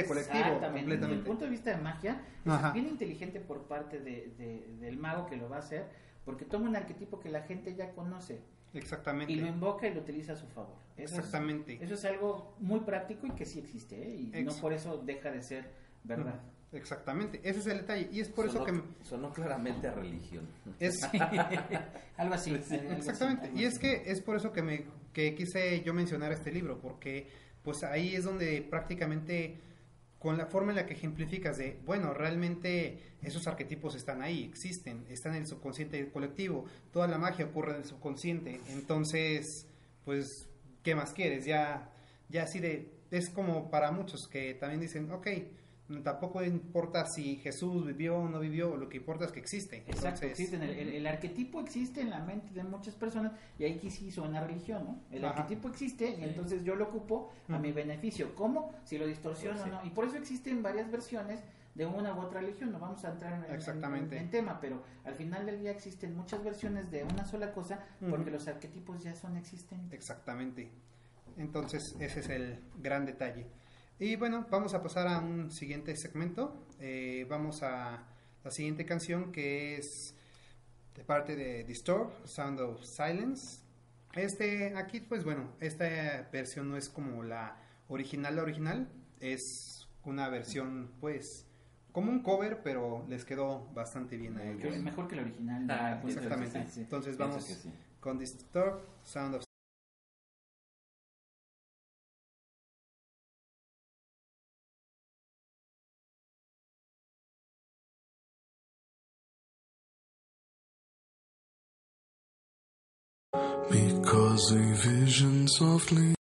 colectivo, Exactamente. Desde el punto de vista de magia, Ajá. es bien inteligente por parte de- de- del mago que lo va a hacer, porque toma un arquetipo que la gente ya conoce Exactamente. y lo invoca y lo utiliza a su favor. Eso es- Exactamente. eso es algo muy práctico y que sí existe, ¿eh? y no Ex- por eso deja de ser verdad. Exactamente. Ese es el detalle. Y es por eso sonó, que... sonó claramente a religión. Es, algo así. algo así, Exactamente. algo Y es así. que es por eso que me que quise yo mencionar este libro, porque pues ahí es donde prácticamente con la forma en la que ejemplificas de, bueno, realmente esos arquetipos están ahí, existen, están en el subconsciente colectivo, toda la magia ocurre en el subconsciente, entonces, pues, ¿qué más quieres? Ya, ya así de, es como para muchos que también dicen, ok, tampoco importa si Jesús vivió o no vivió, lo que importa es que existe. Exacto, Entonces, existen. El, el- el arquetipo existe en la mente de muchas personas y ahí que sí suena religión, ¿no? El Ajá. arquetipo existe y entonces yo lo ocupo a mi beneficio. ¿Cómo? Si lo distorsiono sí. o no. Y por eso existen varias versiones de una u otra religión. No vamos a entrar en, en- Exactamente. en- en tema, pero al final del día existen muchas versiones de una sola cosa porque los arquetipos ya son existentes. Exactamente. Entonces, ese es el gran detalle. Y bueno, vamos a pasar a un siguiente segmento. Eh, vamos a la siguiente canción que es de parte de Disturb, Sound of Silence. Este, aquí, pues bueno, esta versión no es como la original, la original. Es una versión, pues, como un cover, pero les quedó bastante bien a ellos. Mejor que el original. Ah, pues, Exactamente. sí, sí. Entonces vamos sí. con Disturb, Sound of Dazzling vision softly.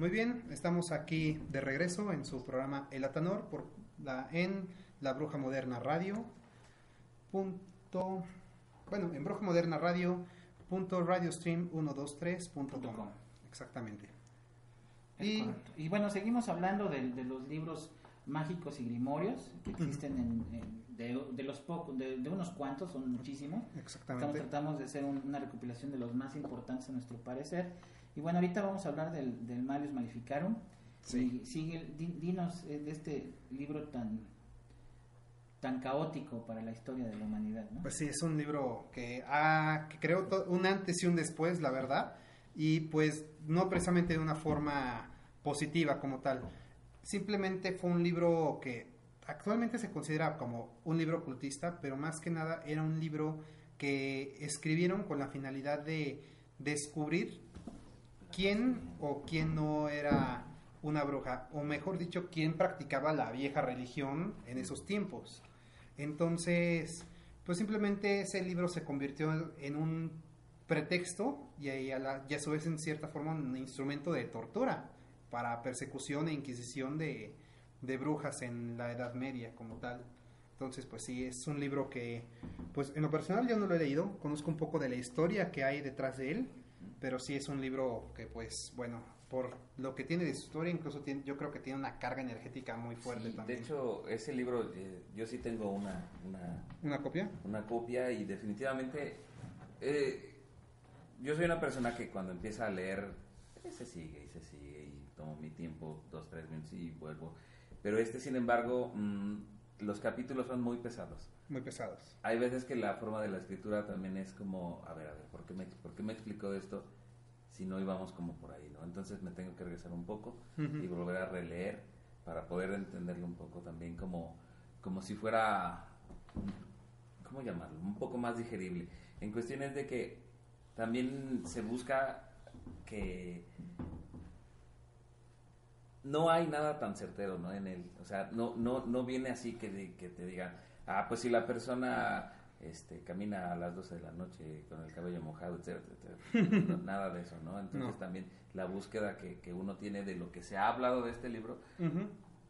Muy bien, estamos aquí de regreso en su programa El Atanor por la, en La Bruja Moderna Radio. Punto, bueno, en Bruja Moderna Radio. Punto radiostream123.com. Exactamente. Y. Y bueno, seguimos hablando de, de los libros mágicos y grimorios que existen en, en- de, de los pocos, de, de unos cuantos, son muchísimos. Estamos, exactamente. tratamos de hacer un- una recopilación de los más importantes a nuestro parecer. Y bueno, ahorita vamos a hablar del, del Malleus Maleficarum. Sí. Y sigue, di- dinos eh, de este libro tan tan caótico para la historia de la humanidad, ¿no? Pues sí, es un libro que, ha, que creó un antes y un después, la verdad, y pues no precisamente de una forma positiva como tal. Simplemente fue un libro que actualmente se considera como un libro ocultista, pero más que nada era un libro que escribieron con la finalidad de descubrir quién o quién no era una bruja, o mejor dicho, quién practicaba la vieja religión en esos tiempos. Entonces, pues simplemente ese libro se convirtió en un pretexto y, a la- y a su vez en cierta forma un instrumento de tortura para persecución e inquisición de, de brujas en la Edad Media como tal. Entonces, pues sí, es un libro que, pues en lo personal yo no lo he leído, conozco un poco de la historia que hay detrás de él, pero sí es un libro que, pues, bueno, por lo que tiene de su historia, incluso tiene, yo creo que tiene una carga energética muy fuerte Sí, de también. hecho, ese libro, eh, yo sí tengo una, una, ¿Una copia? una copia y definitivamente eh, yo soy una persona que cuando empieza a leer eh, se sigue y se sigue y tomo mi tiempo, dos, tres minutos y vuelvo. Pero este, sin embargo, mm, los capítulos son muy pesados. Muy pesados. Hay veces que la forma de la escritura también es como, a ver, a ver, ¿por qué me, por qué me explicó esto si no íbamos como por ahí, no? Entonces me tengo que regresar un poco Ujú. y volver a releer para poder entenderlo un poco también como, como si fuera, ¿cómo llamarlo? Un poco más digerible. En cuestiones de que también se busca que no hay nada tan certero, ¿no? En él, o sea, no, no, no viene así que, que te digan, ah, pues si la persona este, camina a las 12 de la noche con el cabello mojado, etcétera, etcétera. No, nada de eso, ¿no? Entonces No. también la búsqueda que, que uno tiene de lo que se ha hablado de este libro.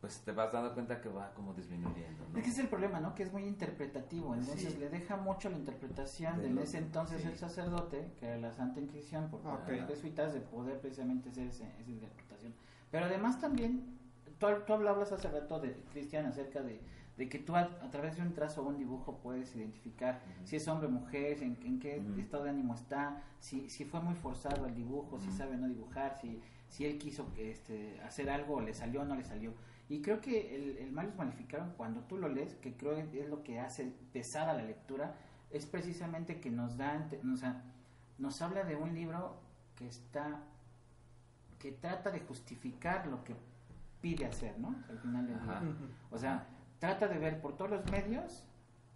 Pues te vas dando cuenta que va como disminuyendo, ¿no? Es que es el problema, ¿no? Que es muy interpretativo, entonces Sí. le deja mucho la interpretación De de ese entonces sí. el sacerdote, que era la Santa Inquisición, por Ok. los jesuitas, de poder precisamente hacer esa interpretación. Pero además también, tú, tú hablabas hace rato de Cristian acerca de, de que tú a, a través de un trazo o un dibujo puedes identificar si es hombre o mujer, en, en qué estado de ánimo está, si, si fue muy forzado el dibujo, si sabe no dibujar, si, si él quiso que, este, hacer algo le salió o no le salió. Y creo que el, el Malus Maleficarum, cuando tú lo lees, que creo es, es lo que hace pesada la lectura, es precisamente que nos da, sea, nos habla de un libro que está, que trata de justificar lo que pide hacer, ¿no? Al final del día. O sea, trata de ver por todos los medios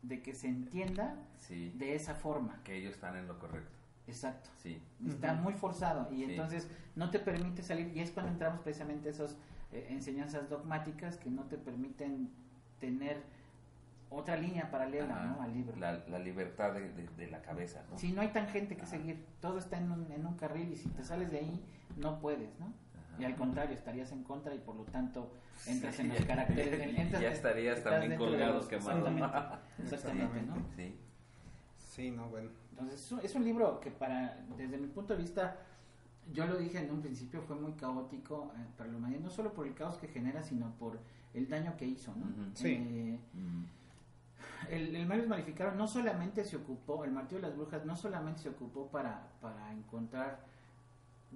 de que se entienda Sí, de esa forma. que ellos están en lo correcto, Exacto. sí. Está Ujú. muy forzado y Sí. entonces no te permite salir y es cuando entramos precisamente a esas eh, enseñanzas dogmáticas que no te permiten tener otra línea paralela Ajá. ¿no? al libro. La, la libertad de, de- de la cabeza, ¿no? Si no hay tangente que Ajá. seguir, todo está en un, en un carril y si te sales de ahí no puedes, ¿no? Ajá. Y al contrario, estarías en contra y por lo tanto entras Sí, en los caracteres. ya- del- entras- ya estarías estás también colgado, los- quemado. Exactamente, exactamente, ¿no? Sí. Sí, no, bueno. Entonces es un, es un libro que para, desde mi punto de vista, yo lo dije en un principio, fue muy caótico eh, para la humanidad, no solo por el caos que genera, sino por el daño que hizo, ¿no? Sí. Eh, el, el Marius no solamente se ocupó, el martillo de las brujas no solamente se ocupó para, para encontrar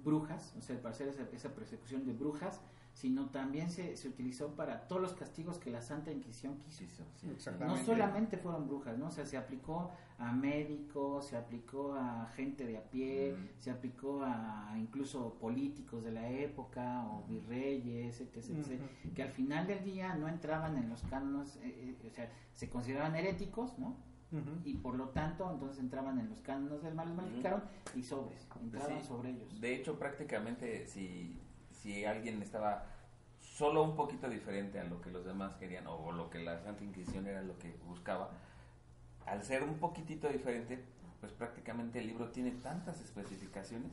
brujas, o sea, para hacer esa, esa persecución de brujas, sino también se, se utilizó para todos los castigos que la Santa Inquisición quiso. Sí, sí, sí. No solamente fueron brujas, ¿no? O sea, se aplicó a médicos, se aplicó a gente de a pie, Mm. se aplicó a incluso políticos de la época o virreyes, etc, que al final del día no entraban en los cánones, eh, eh, o sea, se consideraban heréticos, ¿no? Y por lo tanto, entonces entraban en los cánones del mal, los y sobres, entraban Sí. sobre ellos. De hecho, prácticamente si, si alguien estaba solo un poquito diferente a lo que los demás querían o lo que la Santa Inquisición era lo que buscaba, al ser un poquitito diferente, pues prácticamente el libro tiene tantas especificaciones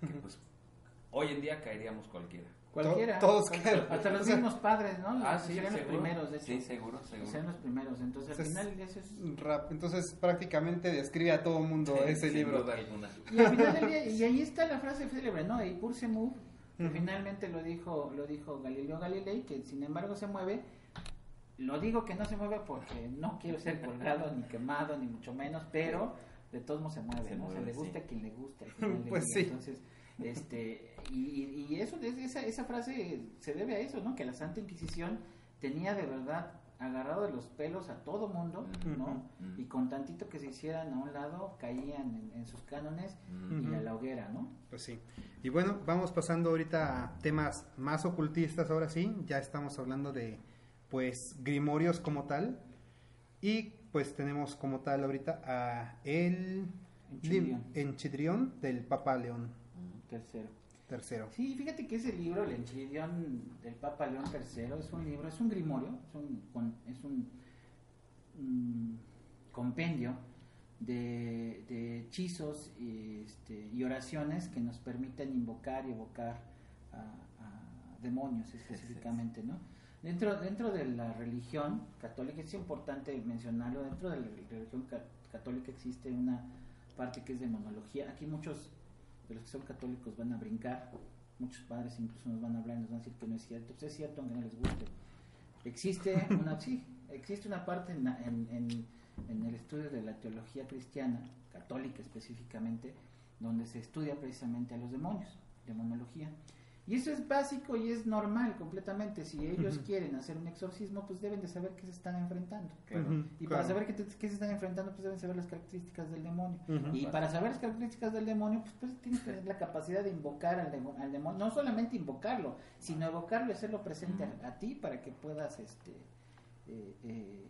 que pues hoy en día caeríamos cualquiera. Cualquiera. To- todos cualquiera. Hasta los mismos padres, ¿no? Ah, sí, Serían los primeros, de hecho. Sí, seguro, seguro. Serían los primeros. Entonces, al final, eso es Rap- Entonces prácticamente describe a todo mundo Sí, ese sin libro. duda alguna. Y al final del día, y ahí está la frase célebre, ¿no? Y pur se move, que finalmente lo dijo, lo dijo Galileo Galilei, que sin embargo se mueve. Lo digo que no se mueve porque no quiero ser colgado ni quemado, ni mucho menos, pero de todos modos se mueve, Se ¿no? mueve, le gusta sí. a quien le gusta. Pues sí. Entonces, este, y, y- eso, es- esa, esa frase se debe a eso, ¿no? Que la Santa Inquisición tenía de verdad agarrado de los pelos a todo mundo, ¿no? Y con tantito que se hicieran a un lado, caían en, en sus cánones y a la hoguera, ¿no? Pues sí. Y bueno, vamos pasando ahorita a temas más ocultistas ahora sí. Ya estamos hablando de pues grimorios como tal. Y pues tenemos como tal ahorita a el Enchiridión del Papa León Tercero. III. Sí, fíjate que ese libro, el Enchiridión del Papa León III, es un libro, es un grimorio, es un, con- es un, mm, compendio de, de hechizos y, este, y oraciones que nos permiten invocar y evocar a, a demonios específicamente, ¿no? Dentro, dentro de la religión católica, es importante mencionarlo, dentro de la religión ca- católica existe una parte que es demonología. Aquí muchos de los que son católicos van a brincar, muchos padres incluso nos van a hablar y nos van a decir que no es cierto. Pues es cierto aunque no les guste. Existe una, sí, existe una parte en, en- en el estudio de la teología cristiana, católica específicamente, donde se estudia precisamente a los demonios, demonología. Y eso es básico y es normal completamente. Si ellos quieren hacer un exorcismo, pues deben de saber qué se están enfrentando. Claro. Y claro. para saber qué, te- qué se están enfrentando, pues deben saber las características del demonio. Y para saber las características del demonio, pues, pues tienes que tener la capacidad de invocar al, demo- al demonio. No solamente invocarlo, sino evocarlo y hacerlo presente a, a ti para que puedas este eh, eh,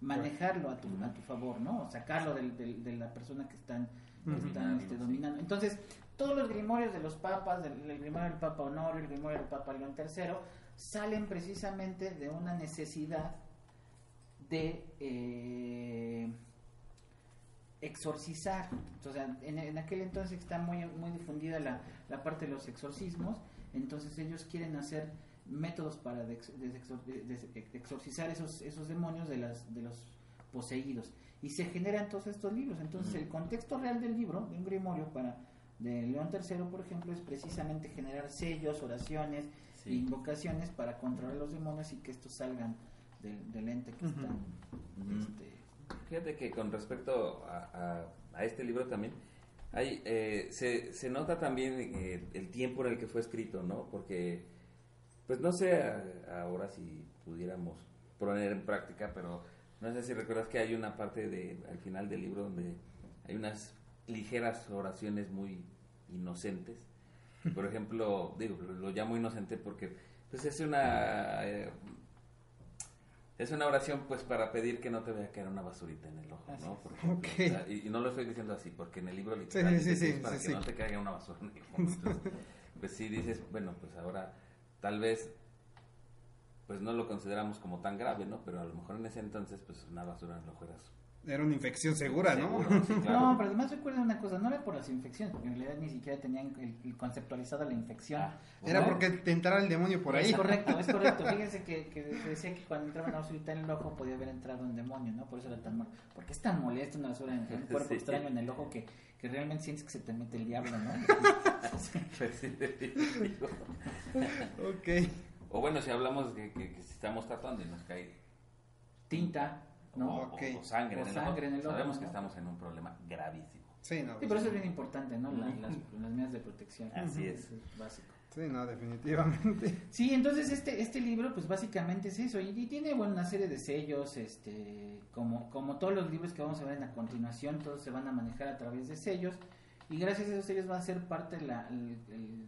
manejarlo a tu, a tu favor, ¿no? O sacarlo del- del- de la persona que están, que están este, dominando. Entonces, todos los grimorios de los papas, del, el grimorio del Papa Honorio, el grimorio del Papa León III, salen precisamente de una necesidad de eh, exorcizar. Sea, en, en aquel entonces está muy, muy difundida la, la parte de los exorcismos, entonces ellos quieren hacer métodos para de de de- exorcizar esos, esos demonios de, las, de los poseídos. Y se generan todos estos libros. Entonces, Ujú. el contexto real del libro, de un grimorio para de León III, por ejemplo, es precisamente generar sellos, oraciones, Sí. e invocaciones para controlar los demonios y que estos salgan del, del ente que Ujú. están Ujú. este, Fíjate que con respecto a, a- a este libro también, hay, eh, se, se nota también eh, el tiempo en el que fue escrito, ¿no? Porque, pues no sé a- ahora si pudiéramos poner en práctica, pero no sé si recuerdas que hay una parte de, al final del libro donde hay unas ligeras oraciones muy inocentes. Por ejemplo, digo, lo, llamo inocente porque pues es una... eh, es una oración pues para pedir que no te vaya a caer una basurita en el ojo, Así ¿no? Por ejemplo. Ok. O sea, y, y no lo estoy diciendo así, porque en el libro literal Sí, sí, que sí, es para que no te caiga una basura en el ojo. Entonces, pues sí dices, bueno, pues ahora tal vez pues no lo consideramos como tan grave, ¿no? Pero a lo mejor en ese entonces pues una basura en el ojo era Era una infección segura, ¿no? seguro, sí, claro. No, pero además recuerda una cosa, no era por las infecciones, porque en realidad ni siquiera tenían el, el conceptualizada la infección. Ah, Era porque te entrara el demonio por ahí. Es correcto, es correcto. Fíjense que, que decía que cuando entraba una basurita en el ojo podía haber entrado un demonio, ¿no? Por eso era tan mal. Porque es tan molesto una basura en un cuerpo Sí. extraño en el ojo que, que realmente sientes que se te mete el diablo, ¿no? Pues. Ok. O bueno, si hablamos de que, que si estamos tatuando y nos cae Tinta, ¿no? o, Ok. o sangre, O en, el sangre ojo, en el ojo, sabemos que ¿no? estamos en un problema gravísimo. Sí, no. Sí, pero eso es bien importante, ¿no? La- las, las medidas de protección. Así es. Eso básico. Sí, no, definitivamente. Sí, entonces este este libro pues básicamente es eso y, y tiene bueno una serie de sellos, este como como todos los libros que vamos a ver en a continuación, todos se van a manejar a través de sellos y gracias a esos sellos va a ser parte la el- el-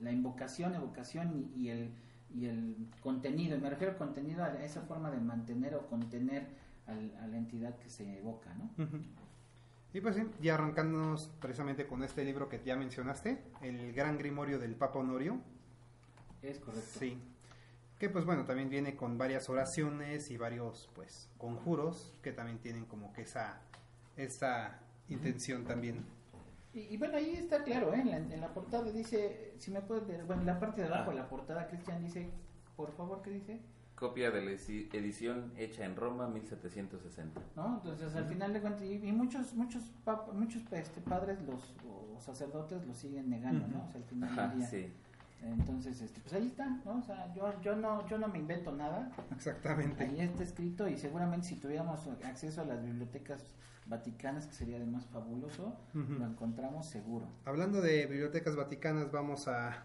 la invocación, evocación y, y el y el contenido, y me refiero al contenido a esa forma de mantener o contener al- a la entidad que se evoca, ¿no? Y pues sí, ya arrancándonos precisamente con este libro que ya mencionaste, El Gran Grimorio del Papa Honorio. Es correcto. Sí. Que pues bueno, también viene con varias oraciones y varios pues conjuros que también tienen como que esa, esa intención también. Y, y bueno, ahí está claro, ¿eh? en, la, en la portada dice, si me puedes bueno, en la parte de abajo Ah. de la portada, Cristian dice, por favor, ¿qué dice? Copia de la edi- edición hecha en Roma 1760. ¿No? Entonces, al final de cuentas, y, y muchos, muchos, pap- muchos este, padres los, o sacerdotes lo siguen negando, ¿no? O sea, al final Ajá, del día. sí. Entonces, este, pues ahí está, ¿no? O sea, yo, yo, no, yo no me invento nada, Exactamente. ahí está escrito y seguramente si tuviéramos acceso a las bibliotecas vaticanas, que sería además fabuloso, lo encontramos seguro. Hablando de bibliotecas vaticanas, vamos a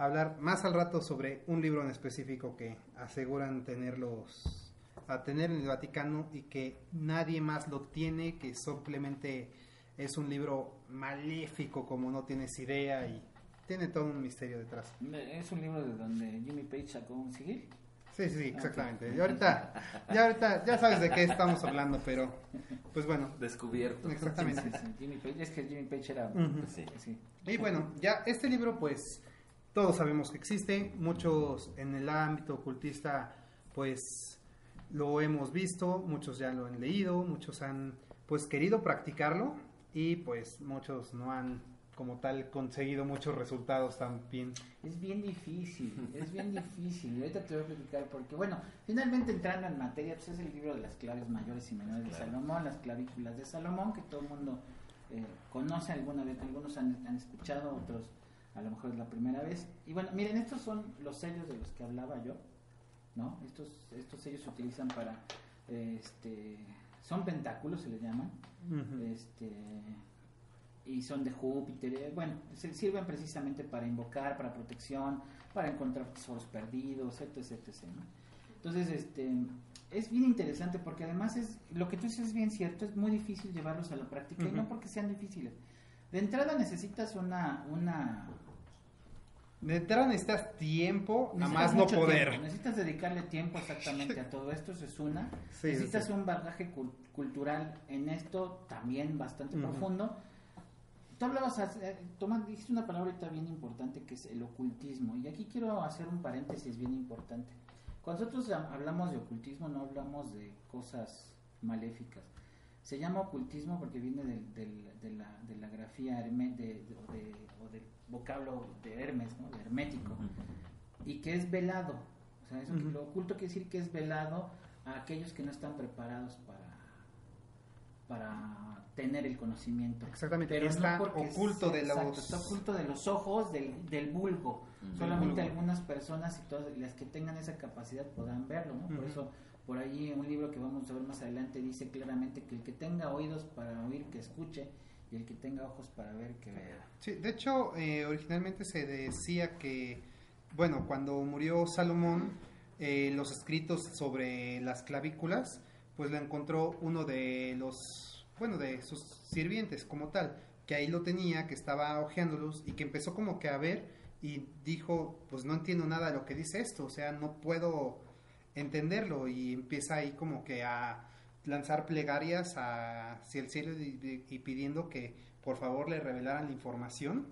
hablar más al rato sobre un libro en específico que aseguran tenerlos a tener en el Vaticano y que nadie más lo tiene, que simplemente es un libro maléfico como no tienes idea y tiene todo un misterio detrás. Es un libro de donde Jimmy Page sacó un sigil. Sí, sí, exactamente. Ok. Y ahorita, ya ahorita, ya sabes de qué estamos hablando, pero pues bueno, Descubierto. exactamente. Sí, sí, Jimmy Page, es que Jimmy Page era... Ujú. Sí. sí. Y bueno, ya este libro pues todos sabemos que existe, muchos en el ámbito ocultista pues lo hemos visto, muchos ya lo han leído, muchos han pues querido practicarlo y pues muchos no han como tal conseguido muchos resultados también. Es bien difícil, es bien difícil. Y ahorita te voy a explicar porque, bueno, finalmente entrando en materia, pues es el libro de las claves mayores y menores de. Salomón, las clavículas de Salomón, que todo el mundo eh, conoce alguna vez, algunos han, han escuchado, otros a lo mejor es la primera vez. Y bueno, miren, estos son los sellos de los que hablaba yo, ¿no? Estos, estos sellos se utilizan para, este, son pentáculos, se les llaman, este y son de Júpiter, eh, bueno, se sirven precisamente para invocar, para protección, para encontrar tesoros perdidos, etc, etc, ¿no? Entonces, este es bien interesante porque además es lo que tú dices es bien cierto, es muy difícil llevarlos a la práctica y no porque sean difíciles. De entrada necesitas una una De entrada necesitas tiempo, a necesitas más no poder. tiempo, necesitas dedicarle tiempo exactamente a todo esto, eso es una. Sí, necesitas sí. un bagaje cul- cultural en esto también bastante profundo. Tú hablabas, hace- Tomás, dijiste una palabra ahorita bien importante que es el ocultismo. Y aquí quiero hacer un paréntesis bien importante. Cuando nosotros ha- hablamos de ocultismo, no hablamos de cosas maléficas. Se llama ocultismo porque viene del- del- de, la, de la grafía herme- de- de- o, de- o del vocablo de Hermes, ¿no? de hermético y que es velado. O sea, eso que lo oculto quiere decir que es velado a aquellos que no están preparados para, para tener el conocimiento. Exactamente, Pero está no oculto de exacto, los- está oculto de los ojos del, del vulgo. Solamente algunas personas y todas las que tengan esa capacidad podrán verlo, ¿no? Por eso, por ahí un libro que vamos a ver más adelante dice claramente que el que tenga oídos para oír, que escuche, y el que tenga ojos para ver, que vea. Sí, de hecho, eh, originalmente se decía que, bueno, cuando murió Salomón, eh, los escritos sobre las clavículas, pues lo encontró uno de los, bueno, de sus sirvientes como tal, que ahí lo tenía, que estaba hojeándolos y que empezó como que a ver y dijo, pues no entiendo nada de lo que dice esto, o sea, no puedo entenderlo y empieza ahí como que a lanzar plegarias hacia el cielo y, y pidiendo que por favor le revelaran la información.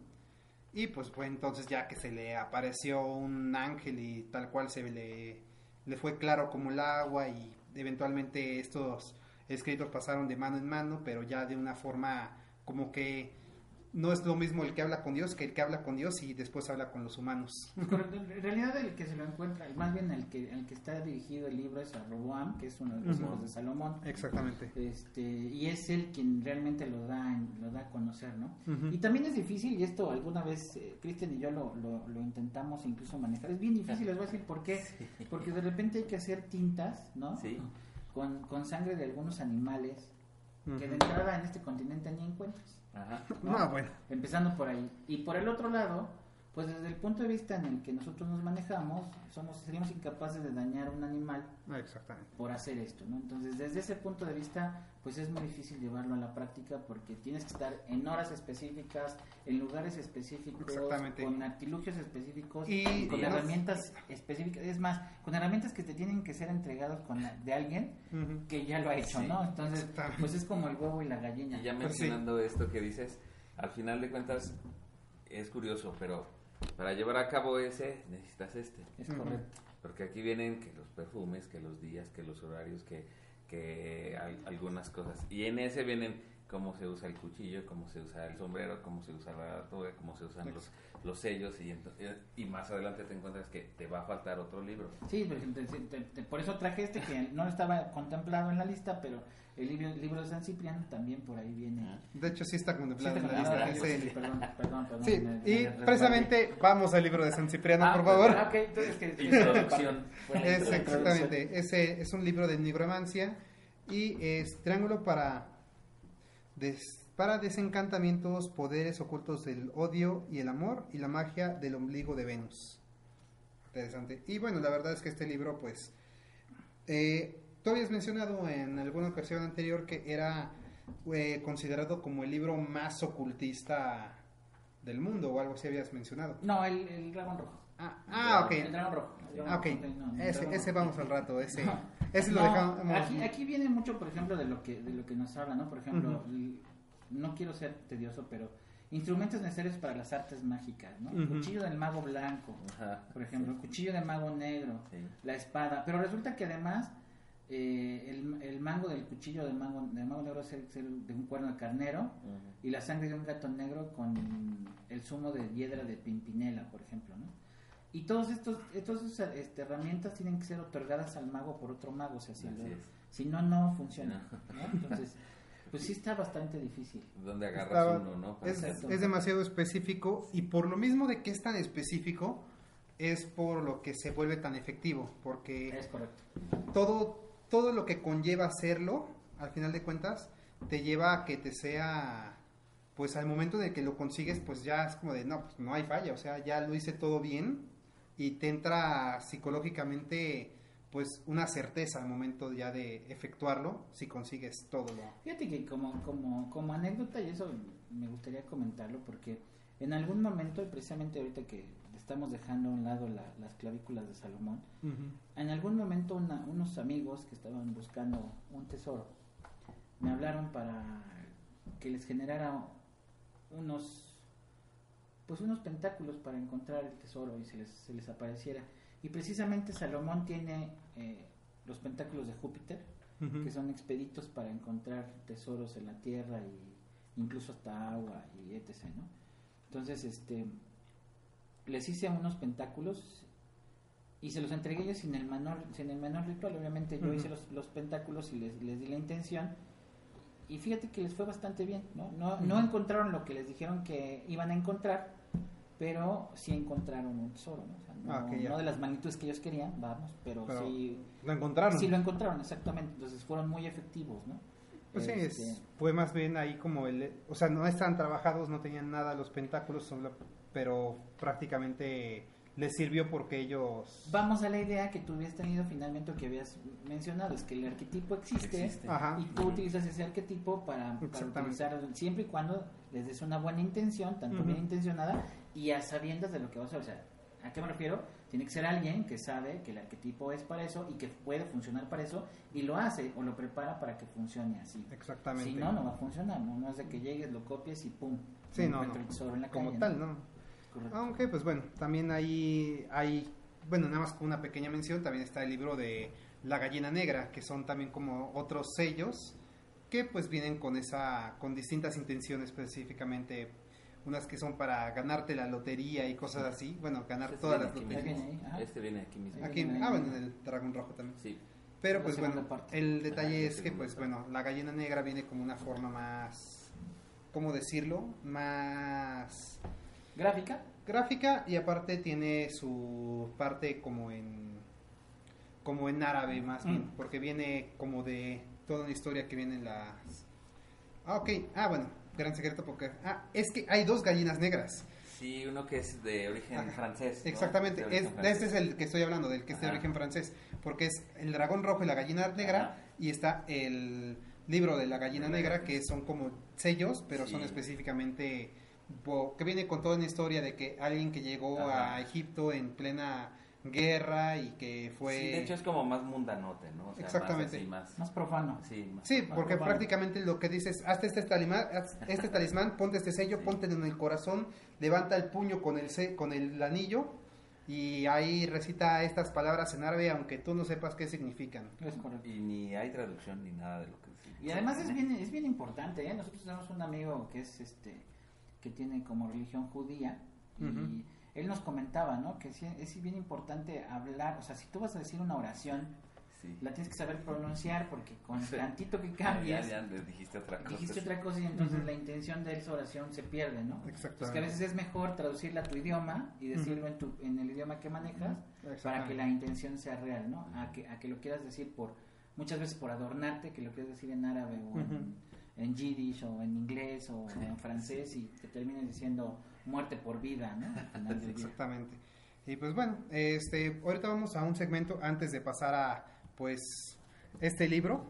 Y pues fue entonces ya que se le apareció un ángel y tal cual se le, le fue claro como el agua y eventualmente estos escritos pasaron de mano en mano pero ya de una forma como que no es lo mismo el que habla con Dios que el que habla con Dios y después habla con los humanos. En realidad el que se lo encuentra, más bien el que, el que está dirigido el libro es a Roboam, que es uno de los hijos de Salomón. Exactamente. Este, y es él quien realmente lo da, lo da a conocer, ¿no? Y también es difícil, y esto alguna vez eh, Cristian y yo lo, lo, lo intentamos incluso manejar, es bien difícil, les voy a decir por qué, porque de repente hay que hacer tintas, ¿no? Sí. Con, con sangre de algunos animales que de entrada en este continente ni encuentras. Ajá. ¿no? No, bueno. Empezando por ahí. Y por el otro lado, pues desde el punto de vista en el que nosotros nos manejamos, somos seríamos incapaces de dañar a un animal Exactamente. por hacer esto, ¿no? Entonces, desde ese punto de vista, pues es muy difícil llevarlo a la práctica porque tienes que estar en horas específicas, en lugares específicos, con artilugios específicos Y- con y herramientas específicas. Es más, con herramientas que te tienen que ser entregados con la- de alguien que ya lo ha hecho, Sí. ¿no? Entonces, pues es como el huevo y la gallina. Y ya Pues sí. mencionando esto que dices, al final de cuentas es curioso, pero para llevar a cabo ese necesitas este. Es correcto. Porque aquí vienen que los perfumes, que los días, que los horarios, que, que al- algunas cosas. Y en ese vienen cómo se usa el cuchillo, cómo se usa el sombrero, cómo se usa la toga, cómo se usan los, los sellos. Y, ento- y más adelante te encuentras que te va a faltar otro libro. Sí, te- te- te- por eso traje este que no estaba contemplado en la lista, pero el libro, el libro de San Cipriano también por ahí viene. De hecho, sí está contemplado te- en la ah, lista. sí, perdón, perdón, perdón. Sí, me- y me precisamente vamos al libro de San Cipriano, Ah, por pues, favor. ah, ok, entonces que- que- Introducción. Es introducción. exactamente, ese es un libro de nigromancia y es triángulo para des- para desencantamientos, poderes ocultos del odio y el amor y la magia del ombligo de Venus. Interesante. Y bueno, la verdad es que este libro, pues, eh, tú habías mencionado en alguna ocasión anterior que era eh, considerado como el libro más ocultista del mundo o algo así habías mencionado. No, el, el dragón rojo. Ah, ah, ok. El dragón rojo. Ah, ok. Ese, ese vamos al rato, ese, No. ese lo No, dejamos. Aquí, aquí viene mucho, por ejemplo, de lo que de lo que nos habla, ¿no? Por ejemplo, no quiero ser tedioso, pero instrumentos necesarios para las artes mágicas, ¿no? Ujú. Cuchillo del mago blanco, Ajá. por ejemplo, cuchillo del mago negro, Sí. la espada. Pero resulta que además eh, el, el mango del cuchillo del mago, del mago negro es el, es el de un cuerno de carnero y la sangre de un gato negro con el zumo de hiedra de pimpinela, por ejemplo, ¿no? Y todos estos, todas esas este, herramientas tienen que ser otorgadas al mago por otro mago, o sea, si, lo- si no, no funciona. ¿no? Entonces, pues sí está bastante difícil. ¿Dónde agarras Estaba- uno, no? Es, es demasiado específico y por lo mismo de que es tan específico es por lo que se vuelve tan efectivo porque Es correcto. todo todo lo que conlleva hacerlo al final de cuentas te lleva a que te sea pues al momento de que lo consigues pues ya es como de no pues no hay falla o sea ya lo hice todo bien y te entra psicológicamente pues una certeza al momento ya de efectuarlo si consigues todo lo Fíjate que como, como, como anécdota, y eso me gustaría comentarlo, porque en algún momento, y precisamente ahorita que estamos dejando a un lado la- las clavículas de Salomón, en algún momento una- unos amigos que estaban buscando un tesoro me hablaron para que les generara unos pues unos pentáculos para encontrar el tesoro y se les, se les apareciera y precisamente Salomón tiene eh, los pentáculos de Júpiter que son expeditos para encontrar tesoros en la tierra y incluso hasta agua y etc. ¿no? Entonces, este, les hice unos pentáculos y se los entregué ellos sin el menor, sin el menor ritual. Obviamente yo hice los, los pentáculos y les, les di la intención y fíjate que les fue bastante bien. ¿no? No, no encontraron lo que les dijeron que iban a encontrar, pero sí encontraron un tesoro. ¿no? O sea, no, Ah, no de las magnitudes que ellos querían, vamos, pero, Pero sí lo encontraron Sí, lo encontraron, exactamente. Entonces fueron muy efectivos, ¿no? Pues sí, es- Este, fue más bien ahí como el... O sea, no estaban trabajados, no tenían nada los pentáculos, pero prácticamente les sirvió porque ellos... Vamos a la idea que tú habías tenido finalmente, o que habías mencionado, es que el arquetipo existe, y tú utilizas ese arquetipo para, para utilizar siempre y cuando les des una buena intención, tanto bien intencionada, y a sabiendas de lo que vas a hacer. O sea, ¿a qué me refiero? Tiene que ser alguien que sabe que el arquetipo es para eso y que puede funcionar para eso, y lo hace o lo prepara para que funcione así. Exactamente. Si no, no va a funcionar, ¿no? No es de que llegues, lo copies y pum. Sí, no, no. el en la Como calle, tal, ¿no? Correcto. Aunque, pues bueno, también hay, hay, bueno, nada más una pequeña mención, también está el libro de La gallina negra, que son también como otros sellos que pues vienen con esa, con distintas intenciones específicamente, unas que son para ganarte la lotería y cosas así, bueno, ganar Este todas las loterías. Viene ahí. Este viene aquí mismo. Aquí, ah, bueno, en el dragón rojo también. Sí. Pero pues bueno, parte. el detalle Ah, es que pues parte. bueno, la gallina negra viene como una forma más, ¿cómo decirlo? Más Gráfica. gráfica y aparte tiene su parte como en como en árabe más bien, Mm. porque viene como de toda una historia que viene en las Ah, ok. Ah, bueno, gran secreto porque ah, es que hay dos gallinas negras. Sí, uno que es de origen Ajá. francés. ¿no? Exactamente, origen es, francés. este es el que estoy hablando, del que es de origen francés, porque es el dragón rojo y la gallina negra, Ajá. y está el libro de la gallina negra, que son como sellos, pero Sí. son específicamente, que viene con toda una historia de que alguien que llegó a Egipto en plena guerra y que fue... Sí, de hecho es como más mundanote, ¿no? O sea, Exactamente. Más, así, más, Más profano. sí, más Sí, profano. porque prácticamente lo que dices, hazte este talismán, haz este talismán, ponte este sello, Sí. ponte en el corazón, levanta el puño con el con el anillo y ahí recita estas palabras en árabe aunque tú no sepas qué significan. Es correcto. Y ni hay traducción ni nada de lo que sí. Y además es bien, es bien importante, ¿eh? Nosotros tenemos un amigo que es este que tiene como religión judía y. él nos comentaba, ¿no? Que sí, es bien importante hablar, o sea, si tú vas a decir una oración, Sí. la tienes que saber pronunciar porque con Sí. tantito que Ya, cambies, ya le dijiste otra cosa. dijiste otra cosa y entonces la intención de esa oración se pierde, ¿no? Pues Exactamente. que a veces es mejor traducirla a tu idioma y decirlo en, tu, en el idioma que manejas para que la intención sea real, ¿no? A que, a que lo quieras decir por, muchas veces por adornarte, que lo quieras decir en árabe o en, en yiddish o en inglés o en francés y te termines diciendo muerte por vida, ¿no? Al final del día. Exactamente. Y pues bueno, este, ahorita vamos a un segmento antes de pasar a pues este libro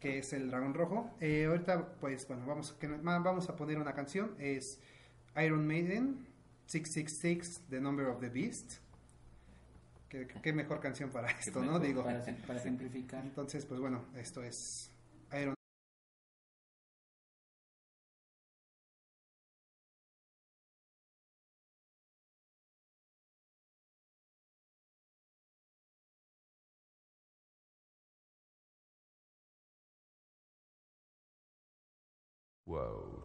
que es el dragón rojo. Eh, ahorita pues bueno, vamos que vamos a poner una canción es Iron Maiden 666 The Number of the Beast. Qué, qué mejor canción para esto, ¿no? Digo. Para, para simplificar. Entonces, pues bueno, esto es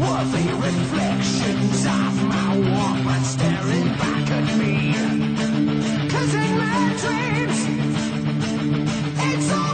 were reflections of my Walkman staring back at me. My dreams, it's always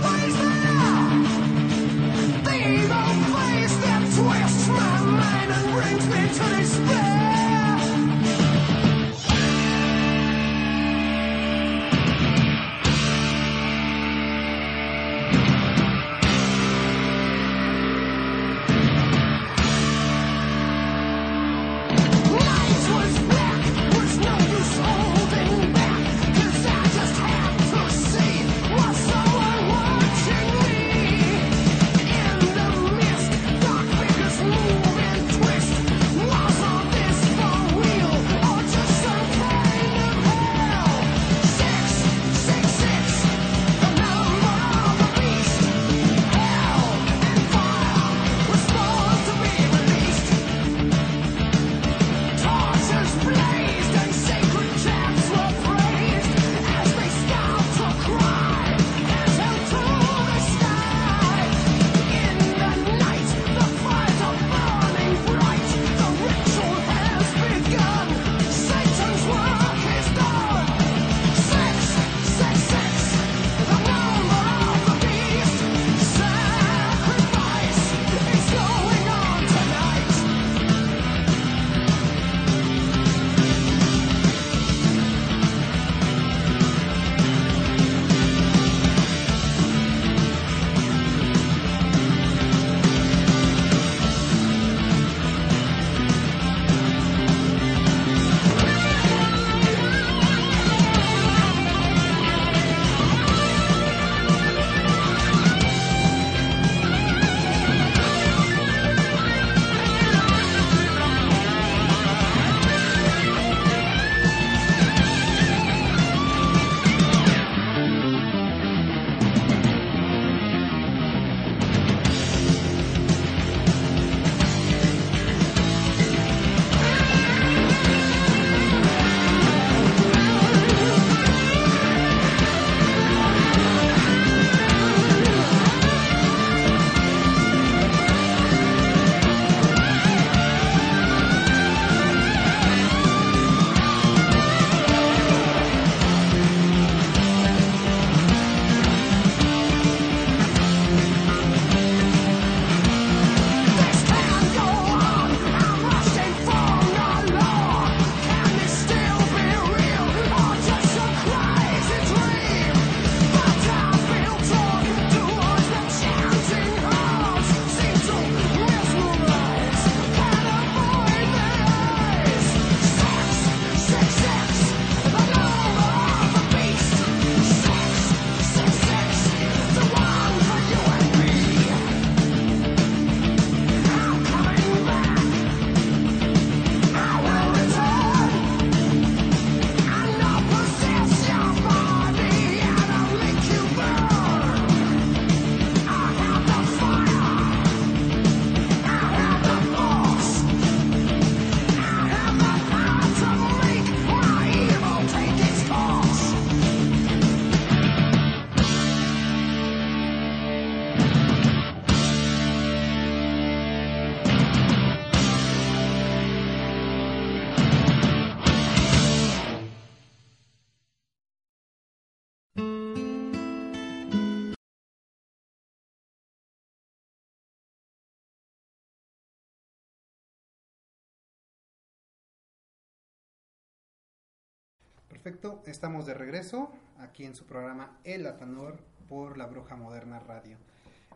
Perfecto, estamos de regreso aquí en su programa El Atanor por la Bruja Moderna Radio.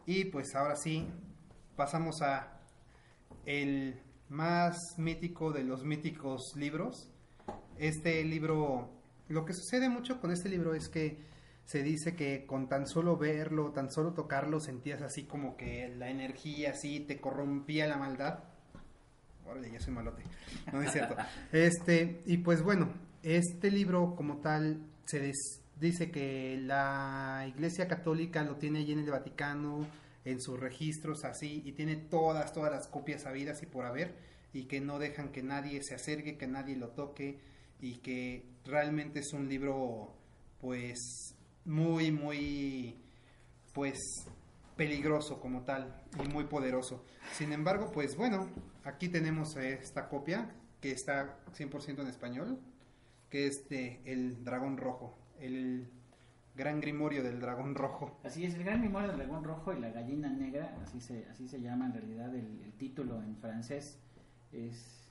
Y pues ahora sí, pasamos a el más mítico de los míticos libros. Este libro, lo que sucede mucho con este libro es que se dice que con tan solo verlo, tan solo tocarlo, sentías así como que la energía así te corrompía la maldad. Órale, ya soy malote. No es cierto. Este, y pues bueno, este libro como tal se des- dice que la Iglesia Católica lo tiene allí en el Vaticano, en sus registros así, y tiene todas, todas las copias habidas y por haber, y que no dejan que nadie se acerque, que nadie lo toque, y que realmente es un libro, pues, muy, muy, pues, peligroso como tal, y muy poderoso. Sin embargo, pues bueno, aquí tenemos esta copia, que está 100% en español, que es de El Dragón Rojo, el gran grimorio del Dragón Rojo. Así es, el gran memoria del dragón rojo y la gallina negra, así se, así se llama en realidad el, el título en francés, es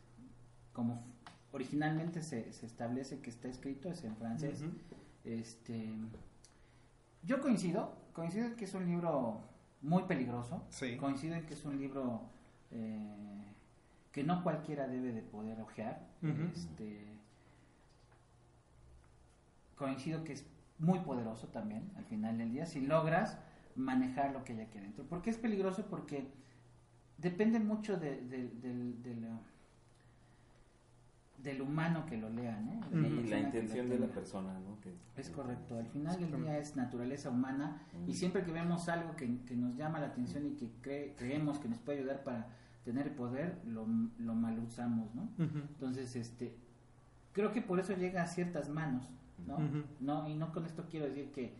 como originalmente se, se establece que está escrito, es en francés. Este, yo coincido, coincido en que es un libro muy peligroso, Sí. coincido en que es un libro eh, que no cualquiera debe de poder ojear, este, coincido que es muy poderoso también al final del día si logras manejar lo que hay aquí adentro. ¿Por qué es peligroso? Porque depende mucho de, de- del- humano que lo lea, ¿no? Y la intención de la persona, ¿no? Que- Es correcto, al final del día es naturaleza humana y siempre que vemos algo que, que nos llama la atención y que cre- creemos que nos puede ayudar para tener poder, lo, lo mal usamos, ¿no? Entonces, este, creo que por eso llega a ciertas manos, ¿no? No y no con esto quiero decir que,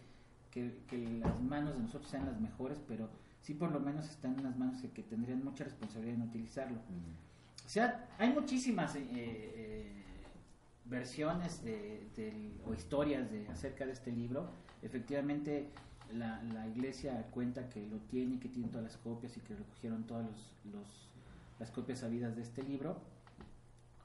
que, que las manos de nosotros sean las mejores, pero sí por lo menos están en las manos que, que tendrían mucha responsabilidad en utilizarlo. O sea, hay muchísimas eh, eh, versiones de, del- o historias de, acerca de este libro. Efectivamente, la, la iglesia cuenta que lo tiene, que tiene todas las copias y que recogieron todas los, los- las copias habidas de este libro.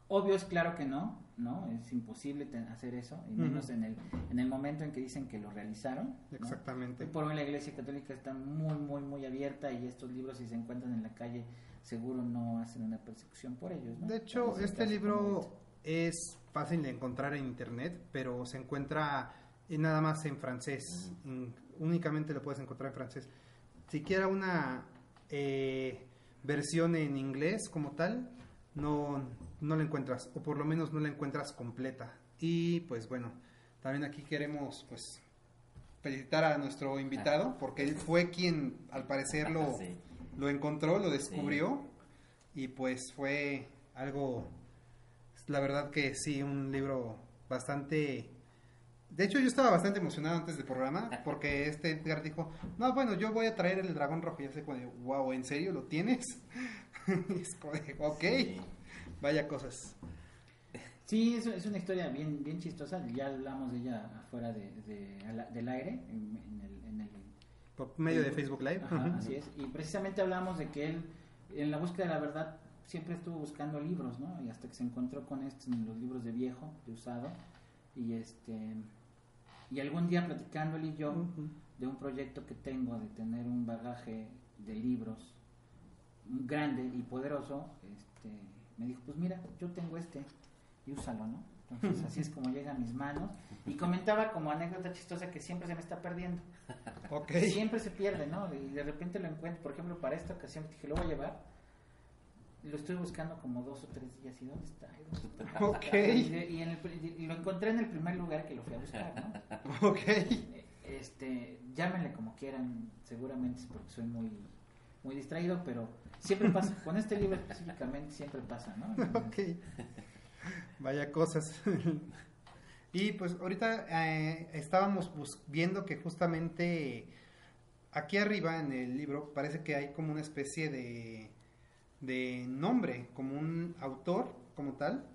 Obvio es claro que no, ¿no? Es imposible hacer eso, y menos en, el, en el momento en que dicen que lo realizaron. ¿no? Exactamente. Hoy por hoy la iglesia católica está muy, muy, muy abierta y estos libros si se encuentran en la calle seguro no hacen una persecución por ellos. ¿no? De hecho, este libro es fácil de encontrar en internet, pero se encuentra en- nada más en francés. En- únicamente lo puedes encontrar en francés. Siquiera una eh, versión en inglés como tal, no, no la encuentras, o por lo menos no la encuentras completa. Y pues bueno, también aquí queremos pues felicitar a nuestro invitado, porque él fue quien al parecer lo, Sí. lo encontró, lo descubrió y pues fue algo, la verdad que sí, un libro bastante... De hecho yo estaba bastante emocionado antes del programa porque este Edgar dijo, no, bueno, yo voy a traer el dragón rojo y yo sé de, wow, ¿en serio lo tienes? Y es como ok, Sí. Vaya cosas. Sí, es, es una historia bien, bien chistosa. Ya hablamos de ella afuera de, del aire, en, en el, en el- Por medio de Facebook Live. Ajá, así es. Y precisamente hablamos de que él, en la búsqueda de la verdad, siempre estuvo buscando libros, ¿no? Y hasta que se encontró con estos, en los libros de viejo, de usado. Y este y algún día platicando él y yo de un proyecto que tengo de tener un bagaje de libros grande y poderoso, este, me dijo, pues mira, yo tengo este y úsalo, ¿no? Entonces así es como llega a mis manos. Y comentaba como anécdota chistosa que siempre se me está perdiendo. Ok. Siempre se pierde, ¿no? Y de repente lo encuentro, por ejemplo, para esta ocasión dije, lo voy a llevar. Lo estoy buscando como dos o tres días. ¿Y dónde está? ¿Y dónde está? Ok. Y, de- y en el y lo encontré en el primer lugar que lo fui a buscar, ¿no? Ok. Eh, Este, llámenle como quieran, seguramente es porque soy muy muy distraído, pero siempre pasa, con este libro específicamente siempre pasa, ¿no? Ok. Vaya cosas. y pues ahorita eh, estábamos viendo que justamente aquí arriba en el libro parece que hay como una especie de, de nombre, como un autor como tal,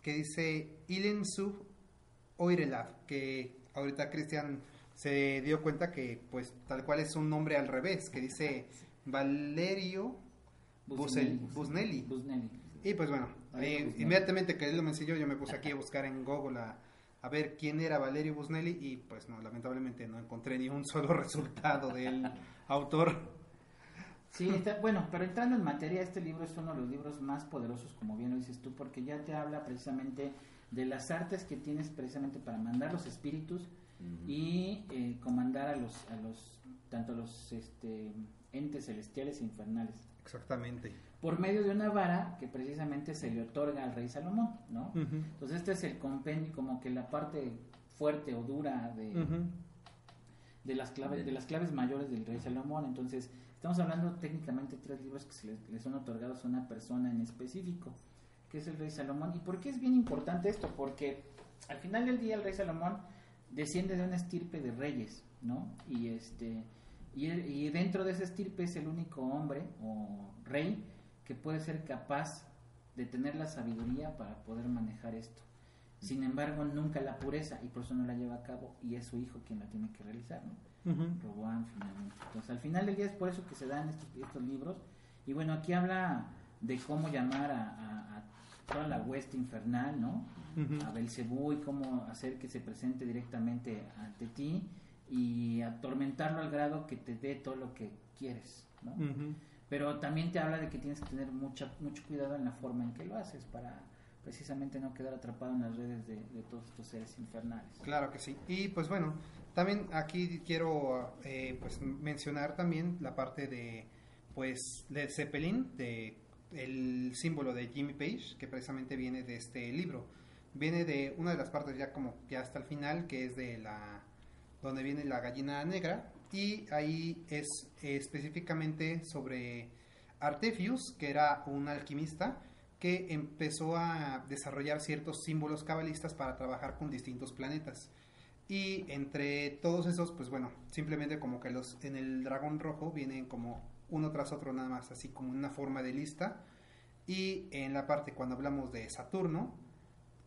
que dice Ilen Sub Oirelav, que ahorita Cristian se dio cuenta que pues tal cual es un nombre al revés, que dice Valerio Busnelli. Busnelli. Y pues bueno, ahí, inmediatamente que él lo me enseñó, yo me puse aquí a buscar en Google a, a ver quién era Valerio Busnelli y pues no, lamentablemente no encontré ni un solo resultado del autor. Sí, está- bueno, pero entrando en materia, este libro es uno de los libros más poderosos, como bien lo dices tú, porque ya te habla precisamente de las artes que tienes precisamente para mandar los espíritus y eh, comandar a los, a los, tanto a los este, entes celestiales e infernales, Exactamente. por medio de una vara que precisamente se le otorga al rey Salomón, ¿no? Ujú, Entonces este es el compendio, como que la parte fuerte o dura de, ujú. de las claves de las claves mayores del rey Salomón. Entonces estamos hablando técnicamente de tres libros que se les, les son otorgados a una persona en específico que es el rey Salomón. Y por qué es bien importante esto porque al final del día el rey Salomón desciende de una estirpe de reyes no y este y, y dentro de esa estirpe es el único hombre o rey que puede ser capaz de tener la sabiduría para poder manejar esto sin embargo nunca la pureza y por eso no la lleva a cabo y es su hijo quien la tiene que realizar ¿no? Roboam finalmente. Entonces, al final del día es por eso que se dan estos, estos libros. Y bueno, aquí habla de cómo llamar a, a- a toda la hueste infernal, ¿no? A Belcebú y cómo hacer que se presente directamente ante ti y atormentarlo al grado que te dé todo lo que quieres, ¿no? Ujú. Pero también te habla de que tienes que tener mucha, mucho cuidado en la forma en que lo haces para precisamente no quedar atrapado en las redes de, de todos estos seres infernales. Claro que sí. Y pues bueno, también aquí quiero eh, pues mencionar también la parte de pues Led Zeppelin, de el símbolo de Jimmy Page, que precisamente viene de este libro. Viene de una de las partes ya como ya hasta el final, que es de la donde viene la gallina negra y ahí es eh, específicamente sobre Artefius, que era un alquimista que empezó a desarrollar ciertos símbolos cabalistas para trabajar con distintos planetas. Y entre todos esos, pues bueno, simplemente como que los en el dragón rojo vienen como uno tras otro nada más, así como una forma de lista. Y en la parte cuando hablamos de Saturno,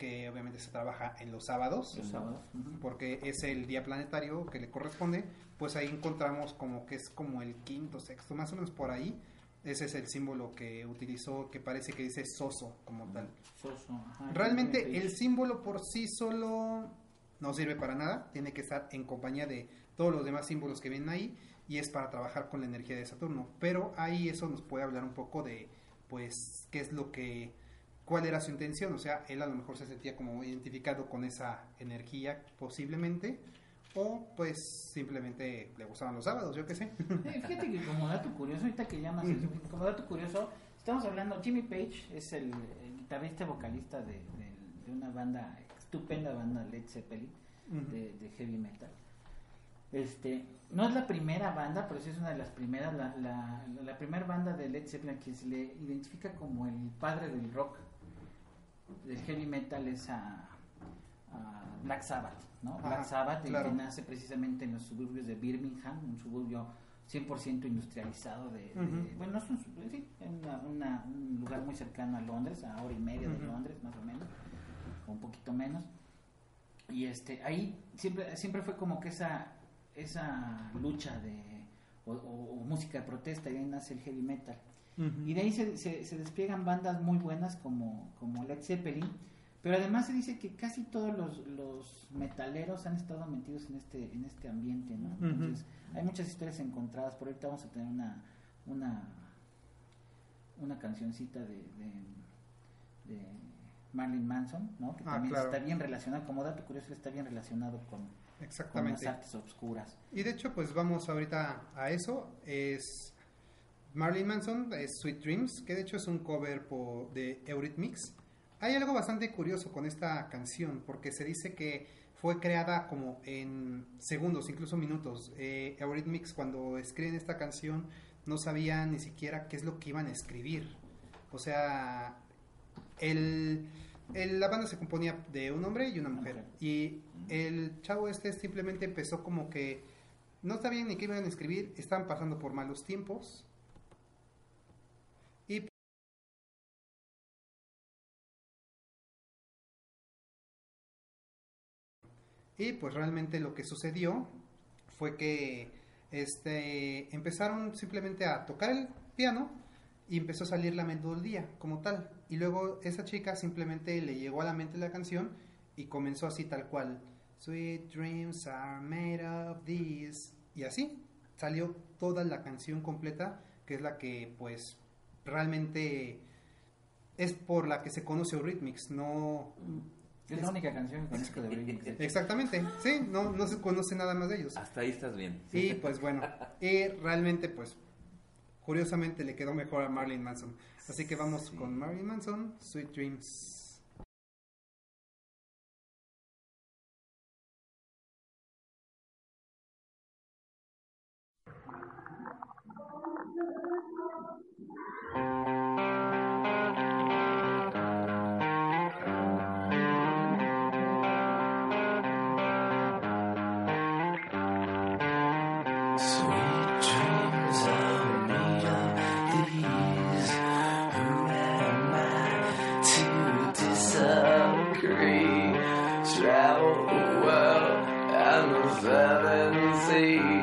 que obviamente se trabaja en los sábados, Los sábados. ujú. porque es el día planetario que le corresponde, pues ahí encontramos como que es como el quinto, sexto, más o menos por ahí. Ese es el símbolo que utilizó, que parece que dice soso como tal. Soso, ajá, Realmente el símbolo por sí solo no sirve para nada, tiene que estar en compañía de todos los demás símbolos que vienen ahí y es para trabajar con la energía de Saturno. Pero ahí eso nos puede hablar un poco de, pues, qué es lo que, cuál era su intención. O sea, él a lo mejor se sentía como identificado con esa energía posiblemente o pues simplemente le gustaban los sábados, yo qué sé. Eh, Fíjate que como dato curioso, ahorita que llamas, eso, como dato curioso, estamos hablando, Jimmy Page es el, el guitarrista vocalista de, de- de una banda, estupenda banda Led Zeppelin, de, de heavy metal. Este, no es la primera banda, pero sí es una de las primeras, la, la, la primera banda de Led Zeppelin que se le identifica como el padre del rock, del heavy metal es a, a Black Sabbath, ¿no? Ajá, Black Sabbath, el claro. que nace precisamente en los suburbios de Birmingham, un suburbio 100% industrializado de, bueno, no es un, una- una- un lugar muy cercano a Londres, a hora y media de. Londres, más o menos, o un poquito menos. Y este, ahí siempre, siempre fue como que esa, esa lucha de, o, o- o música de protesta, y ahí nace el heavy metal. Y de ahí se, se, se despliegan bandas muy buenas como, como Led Zeppelin, pero además se dice que casi todos los, los metaleros han estado metidos en este, en este ambiente, ¿no? Entonces, hay muchas historias encontradas, por ahorita vamos a tener una, una, una cancioncita de, de, de Marilyn Manson, ¿no? Que Ah, también claro. está bien relacionado, como dato curioso, está bien relacionado con, con las artes obscuras. Y de hecho, pues vamos ahorita a eso. Es Marilyn Manson, es Sweet Dreams, que de hecho es un cover por, de Eurythmics. Hay algo bastante curioso con esta canción, porque se dice que fue creada como en segundos, incluso minutos. Eh, Eurythmics cuando escriben esta canción no sabían ni siquiera qué es lo que iban a escribir. O sea, el, el- la banda se componía de un hombre y una mujer. Mujer. Y el chavo este simplemente empezó como que no sabían ni qué iban a escribir, estaban pasando por malos tiempos. Y pues realmente lo que sucedió fue que este empezaron simplemente a tocar el piano y empezó a salir la melodía como tal. Y luego esa chica simplemente le llegó a la mente la canción y comenzó así tal cual. Sweet dreams are made of these. Y así salió toda la canción completa, que es la que pues realmente es por la que se conoce Eurythmics, no... Es la única canción que conozco de Eurythmics. Exactamente, sí, no, no se conoce nada más de ellos. Hasta ahí estás bien. Y pues bueno, y realmente pues curiosamente le quedó mejor a Marilyn Manson. Así que vamos Sí. con Marilyn Manson, Sweet Dreams. Travel the world and the seven seas.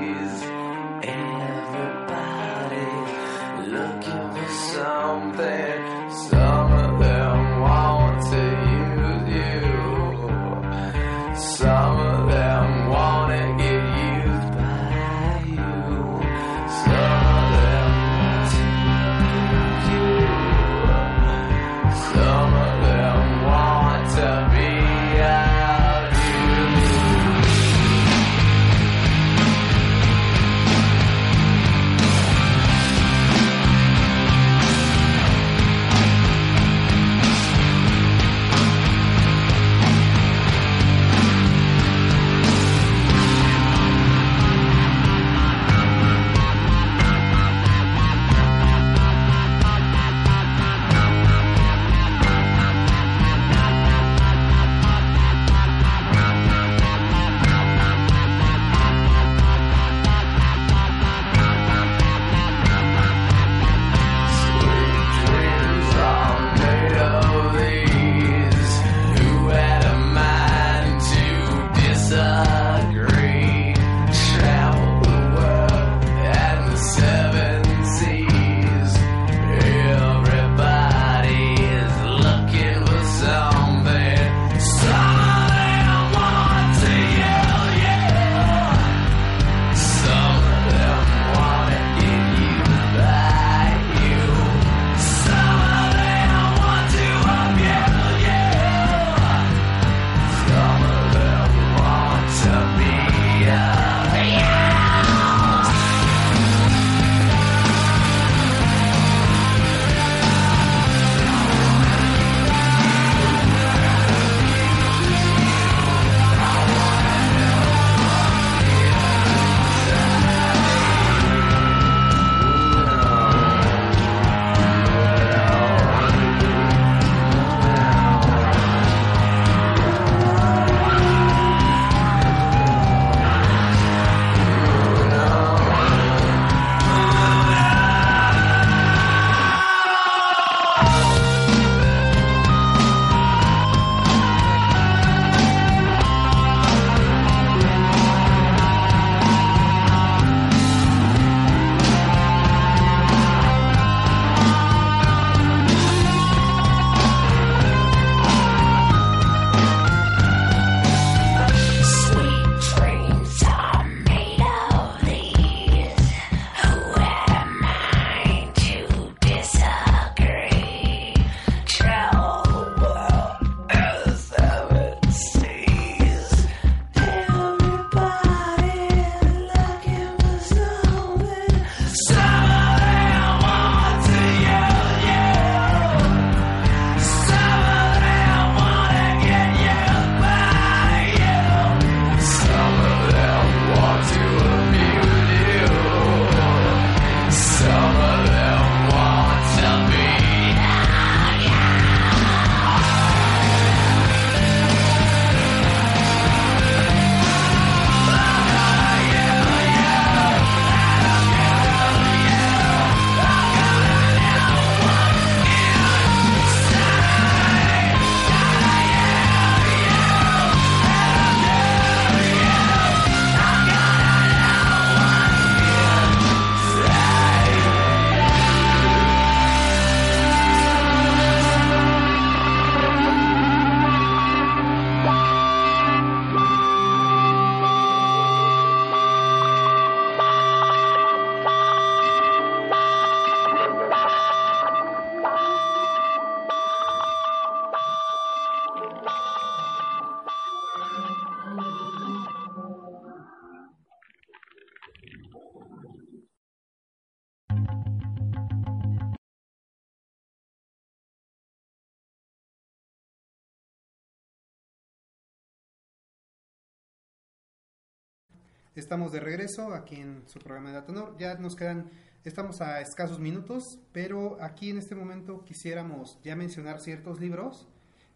Estamos de regreso aquí en su programa de Atonor. Ya nos quedan, estamos a escasos minutos, pero aquí en este momento quisiéramos ya mencionar ciertos libros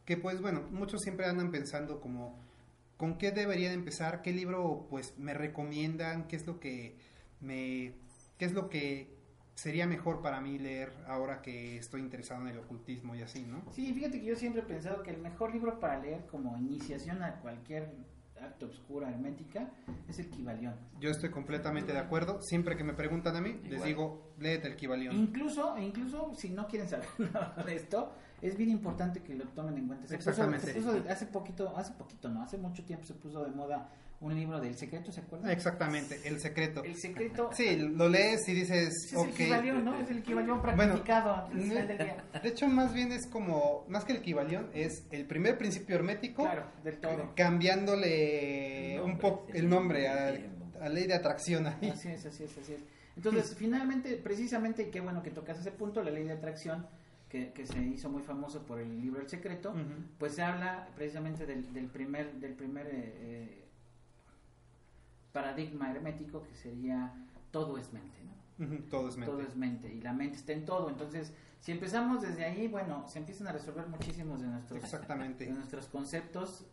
que pues bueno, muchos siempre andan pensando como con qué deberían empezar, qué libro pues me recomiendan, qué es lo que me qué es lo que sería mejor para mí leer ahora que estoy interesado en el ocultismo y así, ¿no? Sí, fíjate que yo siempre he pensado que el mejor libro para leer como iniciación a cualquier arte obscura hermética es el Kibalión. Yo estoy completamente de acuerdo. Siempre que me preguntan a mí, les digo, léete el Kibalión. Incluso, incluso si no quieren saber nada de esto, es bien importante que lo tomen en cuenta. Se puso- Exactamente. se puso hace poquito, hace poquito, no, hace mucho tiempo se puso de moda un libro del secreto, ¿se acuerdan? Exactamente, el secreto. El secreto. Sí, lo lees y dices, Sí, es el. Kibalión, ¿no? Es el Bueno, practicado al final del día. De hecho, más bien es como, más que el Kibalión, es el primer principio hermético, Claro, del todo. cambiándole un poco el nombre a, sí, el nombre. a ley de atracción ahí. Así es, así es, así es. Entonces, finalmente, precisamente, qué bueno que tocas ese punto, la ley de atracción, que, que se hizo muy famoso por el libro El Secreto, pues se habla precisamente del, del primer, del primer eh, eh, paradigma hermético que sería todo es mente, ¿no? Todo es mente. Todo es mente y la mente está en todo. Entonces, si empezamos desde ahí, bueno, se empiezan a resolver muchísimos de nuestros, Exactamente. de nuestros conceptos,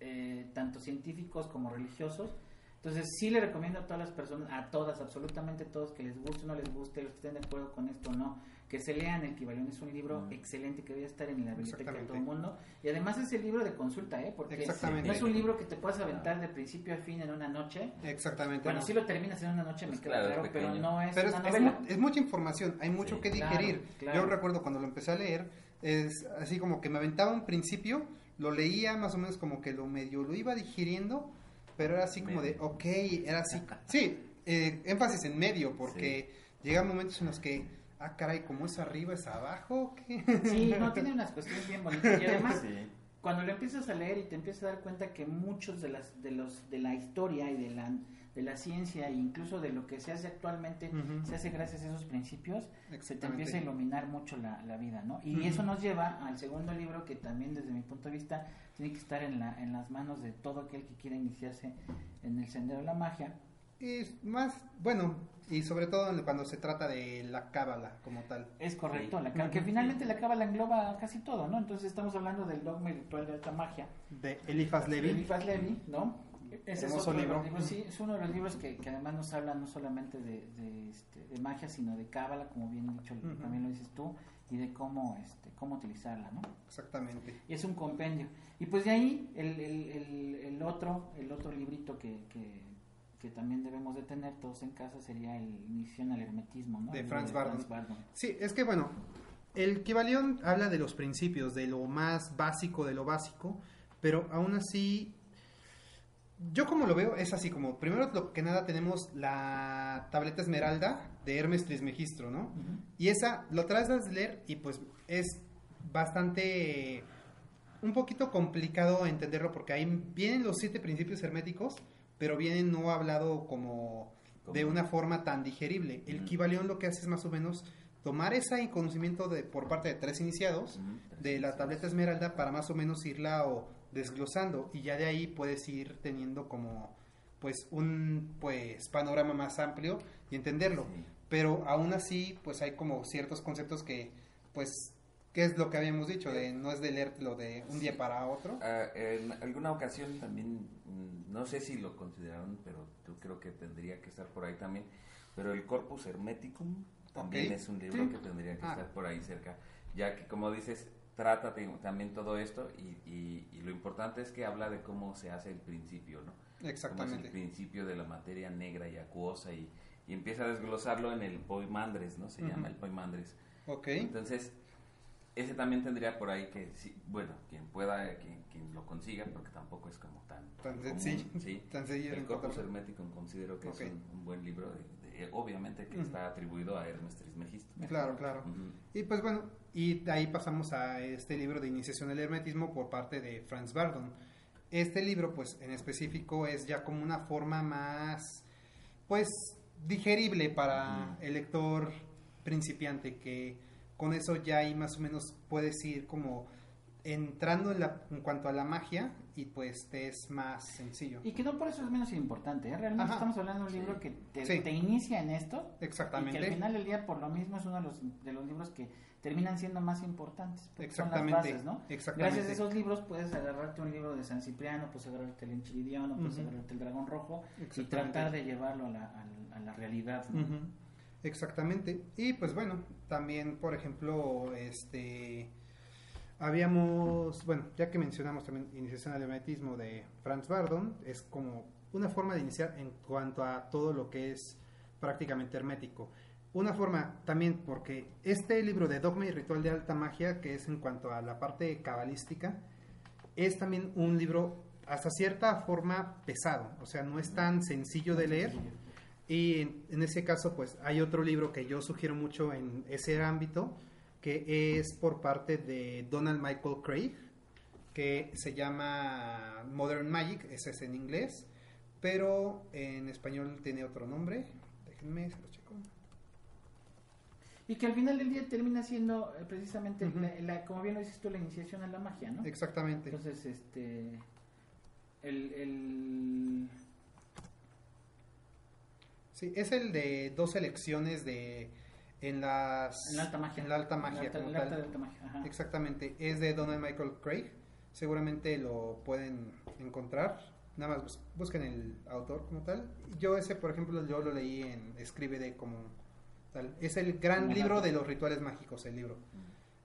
eh, tanto científicos como religiosos. Entonces, sí le recomiendo a todas las personas, a todas, absolutamente todos, que les guste o no les guste, los que estén de acuerdo con esto o no, que se lean El Kibalión. Es un libro Mm. excelente que debe estar en la biblioteca de todo el mundo. Y además es el libro de consulta, ¿eh? Porque Exactamente. no es un libro que te puedas aventar de principio a fin en una noche. Exactamente. Bueno, ¿no? si lo terminas en una noche, me Pues queda claro, es claro, pero no es Pero es, una es novela. mu- es mucha información, hay mucho Sí. que Claro, digerir. claro. Yo recuerdo cuando lo empecé a leer, es así como que me aventaba un principio, lo leía más o menos como que lo medio lo iba digiriendo, pero era así como de, Medio. ok, era así. Sí, eh, énfasis en medio, porque llegan momentos en los que, ah, caray, como es arriba, es abajo, ¿qué? Sí, no, tiene unas cuestiones bien bonitas. Y además, Sí. cuando lo empiezas a leer y te empiezas a dar cuenta que muchos de las de los de la historia y de la de la ciencia e incluso de lo que se hace actualmente se hace gracias a esos principios se te empieza a iluminar mucho la, la vida no y eso nos lleva al segundo libro que también desde mi punto de vista tiene que estar en la en las manos de todo aquel que quiera iniciarse en el sendero de la magia Es más, bueno, y sobre todo cuando se trata de la cábala como tal. es correcto Sí. la que finalmente la cábala engloba casi todo no entonces estamos hablando del dogma y ritual de alta magia De Eliphas Levi. Eliphas Levi, ¿no? Ese es otro libro. libros, sí, es uno de los libros que, que además nos habla no solamente de, de, este, de magia, sino de cábala, como bien dicho, Ujú. también lo dices tú, y de cómo, este, cómo utilizarla, ¿no? Exactamente. Y es un compendio. Y pues de ahí el, el, el, el otro, el otro librito que, que, que también debemos de tener todos en casa sería el Iniciación al Hermetismo, ¿no? De El Franz Bardon. Sí, es que bueno, el Kibalión habla de los principios, de lo más básico de lo básico, pero aún así, yo como lo veo es así como, primero lo que nada tenemos la tableta esmeralda de Hermes Trismegistro, ¿no? Ujú. Y esa lo traes de leer y pues es bastante, un poquito complicado entenderlo porque ahí vienen los siete principios herméticos, pero vienen no hablado como de una forma tan digerible. El. Kibalión lo que hace es más o menos tomar ese conocimiento de, por parte de tres iniciados de la tableta esmeralda para más o menos irla o desglosando y ya de ahí puedes ir teniendo como pues un pues panorama más amplio y entenderlo Sí. pero aún así pues hay como ciertos conceptos que pues qué es lo que habíamos dicho de no es de leerlo de un día para otro Ah, en alguna ocasión también, mm, no sé si lo consideraron, pero yo creo que tendría que estar por ahí también. Pero el Corpus Hermeticum también Ok. es un libro Sí. que tendría que Ah. estar por ahí cerca, ya que como dices, trata también todo esto y, y- y lo importante es que habla de cómo se hace el principio, ¿no? Cómo es el exactamente principio de la materia negra y acuosa y, y empieza a desglosarlo en el Poimandres, ¿no? Se Ujú. llama el Poimandres. ok Entonces, ese también tendría por ahí que, sí, bueno, quien pueda, quien, quien lo consiga, porque tampoco es como tan... Tan sencillo, sí. tan sencillo de El Corpus. Hermeticum considero que es un, un buen libro, de, de- obviamente que está atribuido a Hermes Trismegisto. claro claro y pues bueno y de ahí pasamos a este libro de iniciación al hermetismo por parte de Franz Bardon este libro pues en específico es ya como una forma más pues digerible para el lector principiante que con eso ya ahí más o menos puedes ir como entrando en, la- en cuanto a la magia y pues te es más sencillo. Y que no por eso es menos importante, ¿eh? realmente Ajá. estamos hablando de un libro que te, Sí. te inicia en esto y Exactamente. que al final del día por lo mismo es uno de los, de los libros que terminan siendo más importantes, porque son las Exactamente, bases, ¿no? exactamente. Gracias a esos libros puedes agarrarte un libro de San Cipriano, puedes agarrarte el Enchiridiano, puedes agarrarte el Dragón Rojo y tratar de llevarlo a la, a la- a la realidad, Exactamente. Y pues bueno, también, por ejemplo, este habíamos, bueno, ya que mencionamos también Iniciación al Hermetismo de Franz Bardon, es como una forma de iniciar en cuanto a todo lo que es prácticamente hermético. Una forma también porque este libro de Dogma y Ritual de Alta Magia, que es en cuanto a la parte cabalística, es también un libro hasta cierta forma pesado, o sea, no es tan sencillo de leer. Y en, en ese caso, pues hay otro libro que yo sugiero mucho en ese ámbito, que es por parte de Donald Michael Craig, que se llama Modern Magic, ese es en inglés, pero en español tiene otro nombre. Déjenme, se lo checo. Y que al final del día termina siendo eh, precisamente, la- la- como bien lo dices tú, la iniciación a la magia, ¿no? Exactamente. Entonces, este. El. el Sí, es el de dos elecciones de en las en la alta magia. en la alta magia alta- como en la alta tal. de alta magia, ajá. Exactamente, es de Donald Michael Craig. Seguramente lo pueden encontrar. Nada más bus- busquen el autor como tal. Yo ese, por ejemplo, yo lo leí en Escribe de como tal. Es el gran Como libro de los rituales mágicos, el libro.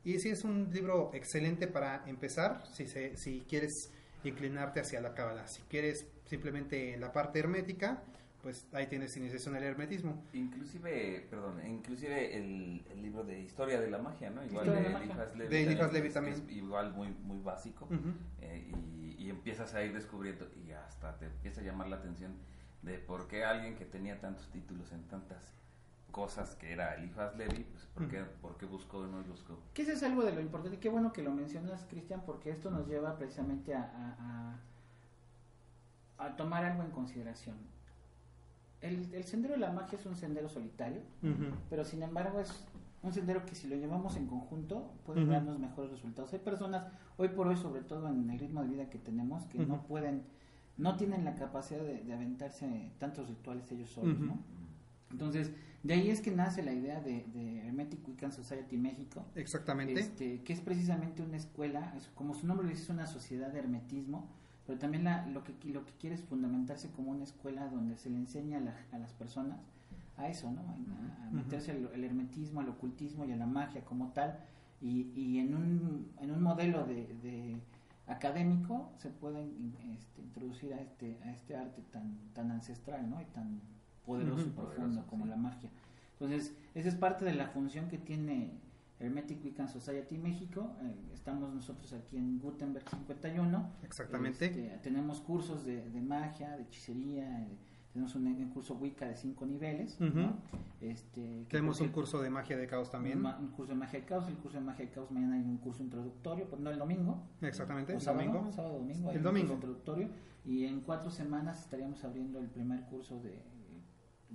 Y sí es un libro excelente para empezar, si se, si quieres inclinarte hacia la cábala. Si quieres simplemente la parte hermética, pues ahí tienes iniciación al hermetismo. Inclusive, perdón, inclusive el, el libro de Historia de la Magia, ¿no? Igual Historia de, de la Eliphas magia. Levi. De Eliphas también Levi es- también. igual muy, muy básico. Ujú. eh, y, y empiezas a ir descubriendo y hasta te empieza a llamar la atención de por qué alguien que tenía tantos títulos en tantas cosas que era Eliphas Levi, pues por qué, por qué buscó no buscó. Que eso es algo de lo importante. Qué bueno que lo mencionas, Cristian, porque esto nos lleva precisamente a, a- a- a tomar algo en consideración. El, el sendero de la magia es un sendero solitario, pero sin embargo es un sendero que si lo llevamos en conjunto puede darnos mejores resultados. Hay personas, hoy por hoy, sobre todo en el ritmo de vida que tenemos, que no pueden, no tienen la capacidad de, de aventarse tantos rituales ellos solos. ¿no? Entonces, de ahí es que nace la idea de, de Hermetic Wiccan Society México, Exactamente. este, que es precisamente una escuela, es- como su nombre lo dice, es una sociedad de hermetismo, pero también la- lo, que, lo que quiere es fundamentarse como una escuela donde se le enseña a, la- a las personas a eso, ¿no? A, a meterse al al hermetismo, al ocultismo y a la magia como tal, y, y en, un, en un modelo de, de académico se pueden este, introducir a este, a este arte tan, tan ancestral, ¿no? Y tan poderoso y profundo Poderoso, como sí. la magia. Entonces, esa es parte de la función que tiene Hermetic Wiccan Society México. Eh, estamos nosotros aquí en Gutenberg 51. Exactamente. Este, tenemos cursos de, de magia, de hechicería, eh, tenemos un, un curso Wicca de cinco niveles. ¿no? este, Tenemos un curso de magia de caos también. Un, curso de magia de caos. El curso de magia de caos mañana hay un curso introductorio, pero no el domingo. Exactamente, el sábado, domingo. sábado, domingo. hay El un domingo. curso introductorio. Y en cuatro semanas estaríamos abriendo el primer curso de eh,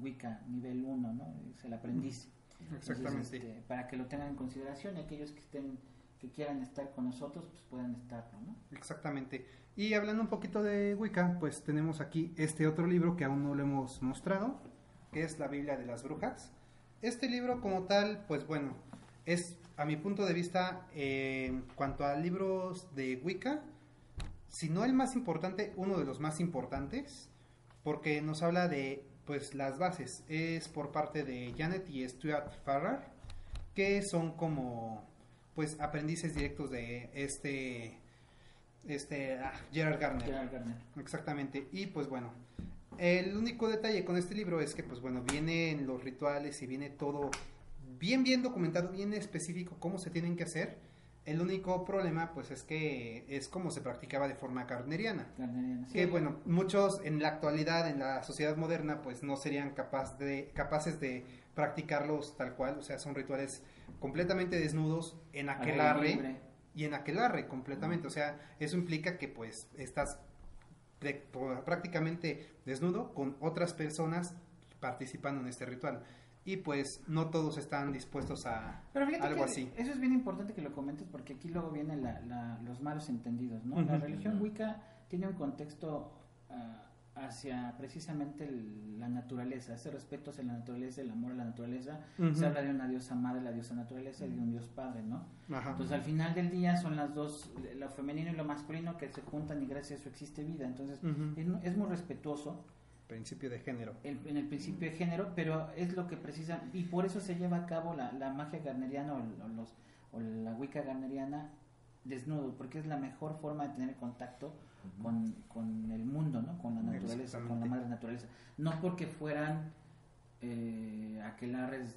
Wicca nivel 1, ¿no? Es el aprendiz. Entonces, Exactamente. este, para que lo tengan en consideración y aquellos que estén que quieran estar con nosotros pues puedan estarlo ¿no? Exactamente. Y hablando un poquito de Wicca, pues tenemos aquí este otro libro que aún no lo hemos mostrado, que es la Biblia de las Brujas. Este libro como tal, pues bueno, es a mi punto de vista, eh, en cuanto a libros de Wicca, si no el más importante, uno de los más importantes, porque nos habla de pues las bases. Es por parte de Janet y Stuart Farrar, que son como pues aprendices directos de este este ah, Gerard Garner. Gerard Garner. Exactamente. Y pues bueno, el único detalle con este libro es que pues bueno, vienen los rituales y viene todo bien bien documentado, bien específico cómo se tienen que hacer. El único problema pues es que es como se practicaba de forma carneriana. Sí, Que bueno, muchos en la actualidad, en la sociedad moderna, pues no serían capaz de, capaces de practicarlos tal cual, o sea, son rituales completamente desnudos en aquelarre y en aquelarre completamente, o sea, eso implica que pues estás prácticamente desnudo con otras personas participando en este ritual y pues no todos están dispuestos a Pero algo así. eso es bien importante que lo comentes porque aquí luego vienen la- la- los malos entendidos, ¿no? La religión Wicca tiene un contexto ah, hacia precisamente el- la naturaleza, ese respeto hacia la naturaleza, el amor a la naturaleza. Se habla de una diosa madre, la diosa naturaleza, y de un dios padre, ¿no? Ajá. Entonces al final del día son las dos, lo femenino y lo masculino que se juntan y gracias a eso existe vida. Entonces es muy respetuoso Principio de género. el- en el principio de género, pero es lo que precisa, y por eso se lleva a cabo la, la magia garneriana o, o los, o la wicca garneriana desnudo, porque es la mejor forma de tener contacto con, con el mundo, ¿no? con la naturaleza, con la madre naturaleza. No porque fueran eh, aquelarres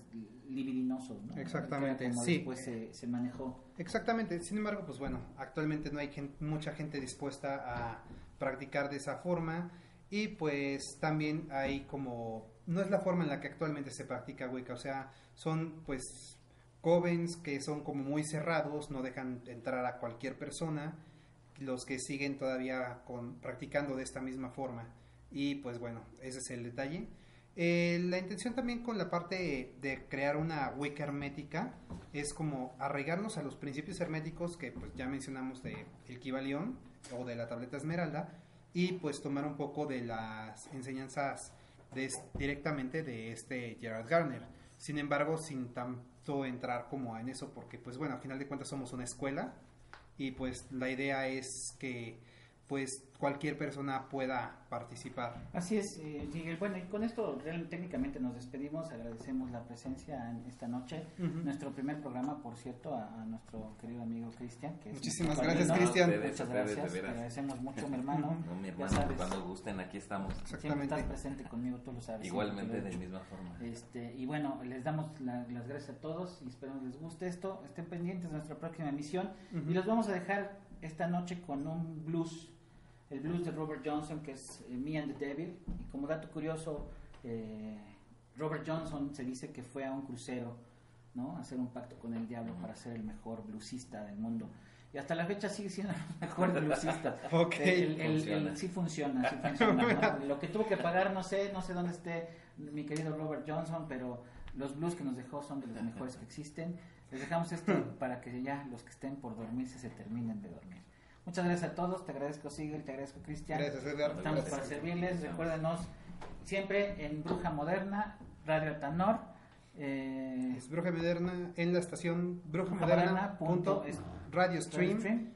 libidinosos, ¿no? Exactamente, como sí. después se, se manejó. Exactamente, sin embargo, pues bueno, actualmente no hay gen- mucha gente dispuesta a practicar de esa forma y pues también hay como, no es la forma en la que actualmente se practica Wicca, o sea, son pues covens que son como muy cerrados, no dejan entrar a cualquier persona, los que siguen todavía con, practicando de esta misma forma y pues bueno, ese es el detalle. Eh, la intención también con la parte de crear una Wicca hermética es como arraigarnos a los principios herméticos que pues ya mencionamos de el Kibalión o de la tableta esmeralda y pues tomar un poco de las enseñanzas directamente de este Gerard Garner. Sin embargo, sin tanto entrar como en eso porque pues bueno, a final de cuentas somos una escuela y pues la idea es que pues cualquier persona pueda participar. Así es, eh, Miguel. Bueno, y con esto real- técnicamente nos despedimos. Agradecemos la presencia en esta noche. Ujú. Nuestro primer programa, por cierto, a, a nuestro querido amigo Cristian. Muchísimas gracias. Cristian. Muchas gracias. Te agradecemos mucho, mi hermano. No, mi Ya hermano, sabes, cuando gusten, aquí estamos. siempre estás presente conmigo, tú lo sabes. Igualmente, de misma forma. Este, y bueno, les damos la- las gracias a todos y esperamos les guste esto. Estén pendientes de nuestra próxima emisión. Ujú. Y los vamos a dejar esta noche con un blues, el blues de Robert Johnson, que es eh, Me and the Devil. Y como dato curioso, eh, Robert Johnson se dice que fue a un crucero, ¿no? A hacer un pacto con el diablo para ser el mejor bluesista del mundo. Y hasta la fecha sigue siendo el mejor bluesista. Ok. El- el- el- Funciona. sí funciona, sí funciona. ¿no? Lo que tuvo que pagar, no sé, no sé dónde esté mi querido Robert Johnson, pero los blues que nos dejó son de los mejores que existen. Les dejamos esto para que ya los que estén por dormirse se terminen de dormir. Muchas gracias a todos, te agradezco Sigel, te agradezco Cristian. Gracias, Edgar. Estamos Gracias. para servirles, recuérdenos siempre en Bruja Moderna, Radio Tanor. Eh, Es Bruja Moderna en la estación Brujamoderna brujamoderna.radiostream